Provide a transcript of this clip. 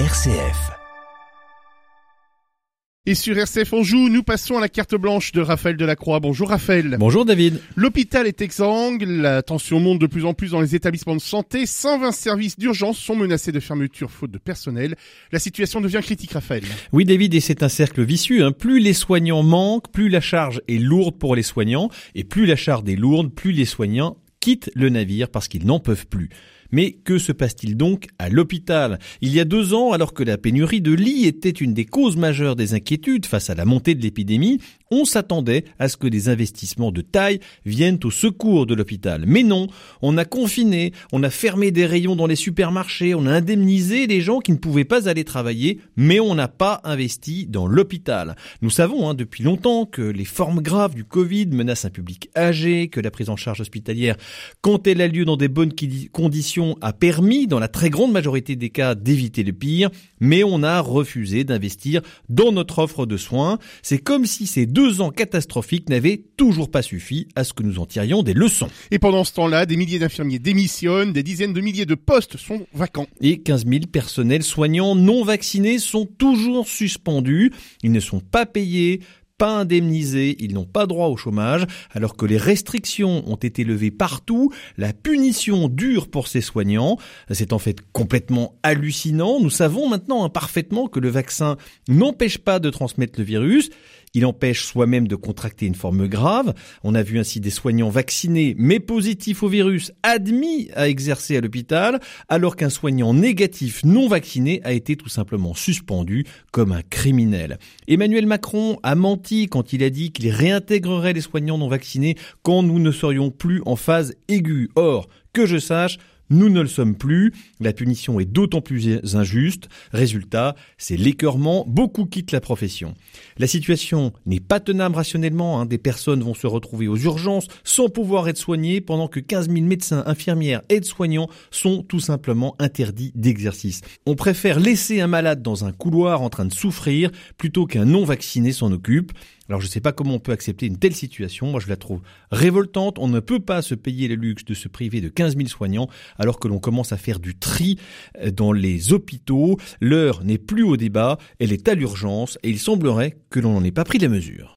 RCF. Et sur RCF on joue, nous passons à la carte blanche de Raphaël Delacroix. Bonjour Raphaël. Bonjour David. L'hôpital est exsangue, la tension monte de plus en plus dans les établissements de santé, 120 services d'urgence sont menacés de fermeture faute de personnel. La situation devient critique Raphaël. Oui David, et c'est un cercle vicieux. Hein. Plus les soignants manquent, plus la charge est lourde pour les soignants, et plus la charge est lourde, plus les soignants quittent le navire parce qu'ils n'en peuvent plus. Mais que se passe-t-il donc à l'hôpital? Il y a deux ans, alors que la pénurie de lits était une des causes majeures des inquiétudes face à la montée de l'épidémie, on s'attendait à ce que des investissements de taille viennent au secours de l'hôpital. Mais non, on a confiné, on a fermé des rayons dans les supermarchés, on a indemnisé les gens qui ne pouvaient pas aller travailler, mais on n'a pas investi dans l'hôpital. Nous savons hein, depuis longtemps que les formes graves du Covid menacent un public âgé, que la prise en charge hospitalière, quand elle a lieu dans des bonnes conditions, a permis, dans la très grande majorité des cas, d'éviter le pire, mais on a refusé d'investir dans notre offre de soins. C'est comme si ces deux ans catastrophiques n'avaient toujours pas suffi à ce que nous en tirions des leçons. Et pendant ce temps-là, des milliers d'infirmiers démissionnent, des dizaines de milliers de postes sont vacants. Et 15 000 personnels soignants non vaccinés sont toujours suspendus. Ils ne sont pas payés, pas indemnisés, ils n'ont pas droit au chômage, alors que les restrictions ont été levées partout, la punition dure pour ces soignants. C'est en fait complètement hallucinant. Nous savons maintenant parfaitement que le vaccin n'empêche pas de transmettre le virus. Il empêche soi-même de contracter une forme grave. On a vu ainsi des soignants vaccinés mais positifs au virus admis à exercer à l'hôpital, alors qu'un soignant négatif non vacciné a été tout simplement suspendu comme un criminel. Emmanuel Macron a menti quand il a dit qu'il réintégrerait les soignants non vaccinés quand nous ne serions plus en phase aiguë. Or, que je sache, nous ne le sommes plus. La punition est d'autant plus injuste. Résultat, c'est l'écœurement. Beaucoup quittent la profession. La situation n'est pas tenable rationnellement. Hein. Des personnes vont se retrouver aux urgences sans pouvoir être soignées pendant que 15 000 médecins, infirmières, aides-soignants sont tout simplement interdits d'exercice. On préfère laisser un malade dans un couloir en train de souffrir plutôt qu'un non vacciné s'en occupe. Alors je ne sais pas comment on peut accepter une telle situation, moi je la trouve révoltante, on ne peut pas se payer le luxe de se priver de 15 000 soignants alors que l'on commence à faire du tri euh, dans les hôpitaux, l'heure n'est plus au débat, elle est à l'urgence et il semblerait que l'on n'en ait pas pris la mesure.